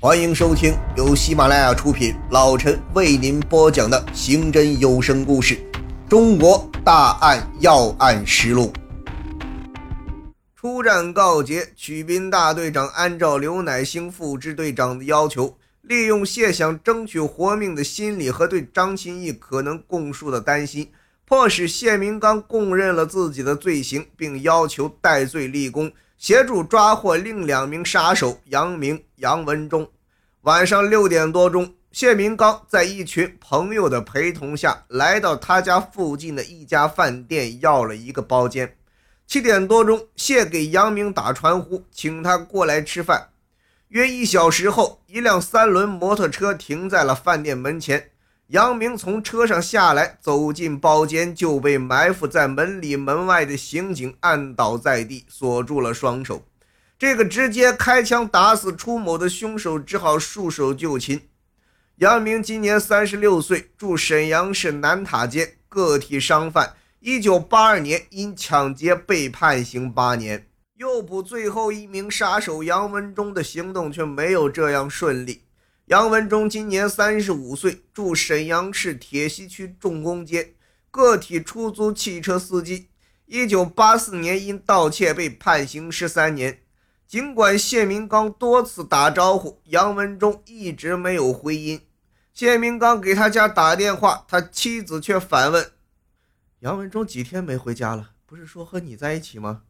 欢迎收听由喜马拉雅出品，老陈为您播讲的刑侦有声故事《中国大案要案实录》。出战告捷，曲斌大队长按照刘乃兴副支队长的要求，利用谢想争取活命的心理和对张钦义可能供述的担心，迫使谢明刚供认了自己的罪行，并要求戴罪立功。协助抓获另两名杀手杨明、杨文忠。晚上六点多钟，谢明刚在一群朋友的陪同下来到他家附近的一家饭店，要了一个包间。七点多钟，谢给杨明打传呼，请他过来吃饭。约一小时后，一辆三轮摩托车停在了饭店门前。杨明从车上下来，走进包间，就被埋伏在门里门外的刑警按倒在地，锁住了双手。这个直接开枪打死初某的凶手只好束手就擒。杨明今年三十六岁，住沈阳市南塔街，个体商贩。一九八二年因抢劫被判刑八年。诱捕最后一名杀手杨文忠的行动却没有这样顺利。杨文忠今年三十五岁，住沈阳市铁西区重工街，个体出租汽车司机。一九八四年因盗窃被判刑十三年。尽管谢明刚多次打招呼，杨文忠一直没有回音。谢明刚给他家打电话，他妻子却反问：“杨文忠几天没回家了？不是说和你在一起吗？”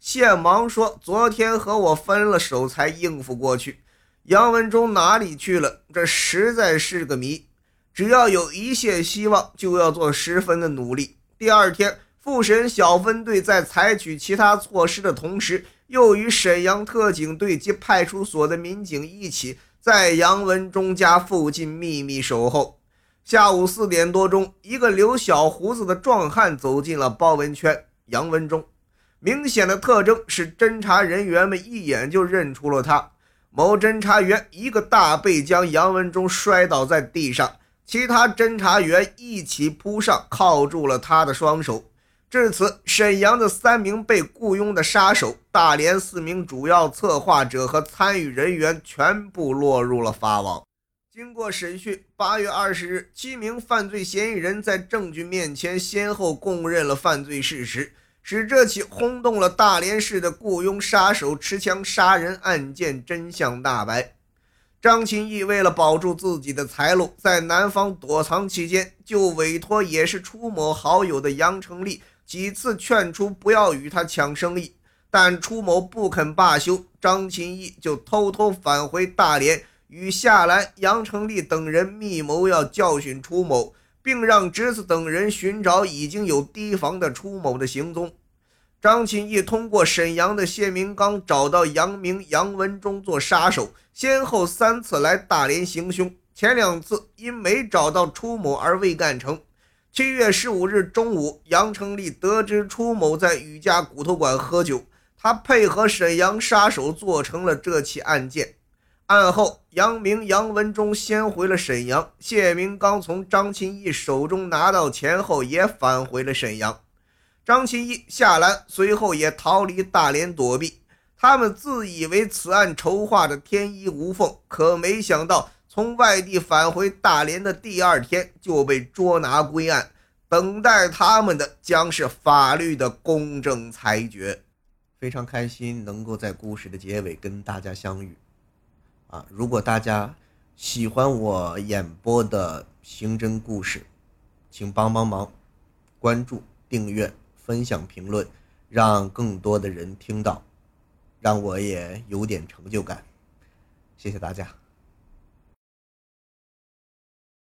谢忙说：“昨天和我分了手，才应付过去。”杨文忠哪里去了？这实在是个谜。只要有一线希望，就要做十分的努力。第二天，复审小分队在采取其他措施的同时，又与沈阳特警队及派出所的民警一起，在杨文忠家附近秘密守候。下午四点多钟，一个留小胡子的壮汉走进了包围圈。杨文忠，明显的特征是侦查人员们一眼就认出了他。某侦查员一个大背将杨文忠摔倒在地上，其他侦查员一起扑上，铐住了他的双手。至此，沈阳的三名被雇佣的杀手、大连四名主要策划者和参与人员全部落入了法网。经过审讯，八月二十日，七名犯罪嫌疑人在证据面前先后供认了犯罪事实。使这起轰动了大连市的雇佣杀手持枪杀人案件真相大白。张琴义为了保住自己的财路，在南方躲藏期间，就委托也是出某好友的杨成立几次劝出不要与他抢生意，但出某不肯罢休，张琴义就偷偷返回大连，与夏兰、杨成立等人密谋要教训出某。并让侄子等人寻找已经有提防的出某的行踪。张钦义通过沈阳的谢明刚找到杨明、杨文忠做杀手，先后三次来大连行凶。前两次因没找到出某而未干成。七月十五日中午，杨成立得知出某在雨家骨头馆喝酒，他配合沈阳杀手做成了这起案件。案后，杨明、杨文忠先回了沈阳。谢明刚从张钦义手中拿到钱后，也返回了沈阳。张钦义、夏兰随后也逃离大连躲避。他们自以为此案筹划的天衣无缝，可没想到从外地返回大连的第二天就被捉拿归案。等待他们的将是法律的公正裁决。非常开心能够在故事的结尾跟大家相遇。啊！如果大家喜欢我演播的刑侦故事，请帮帮忙，关注、订阅、分享、评论，让更多的人听到，让我也有点成就感。谢谢大家。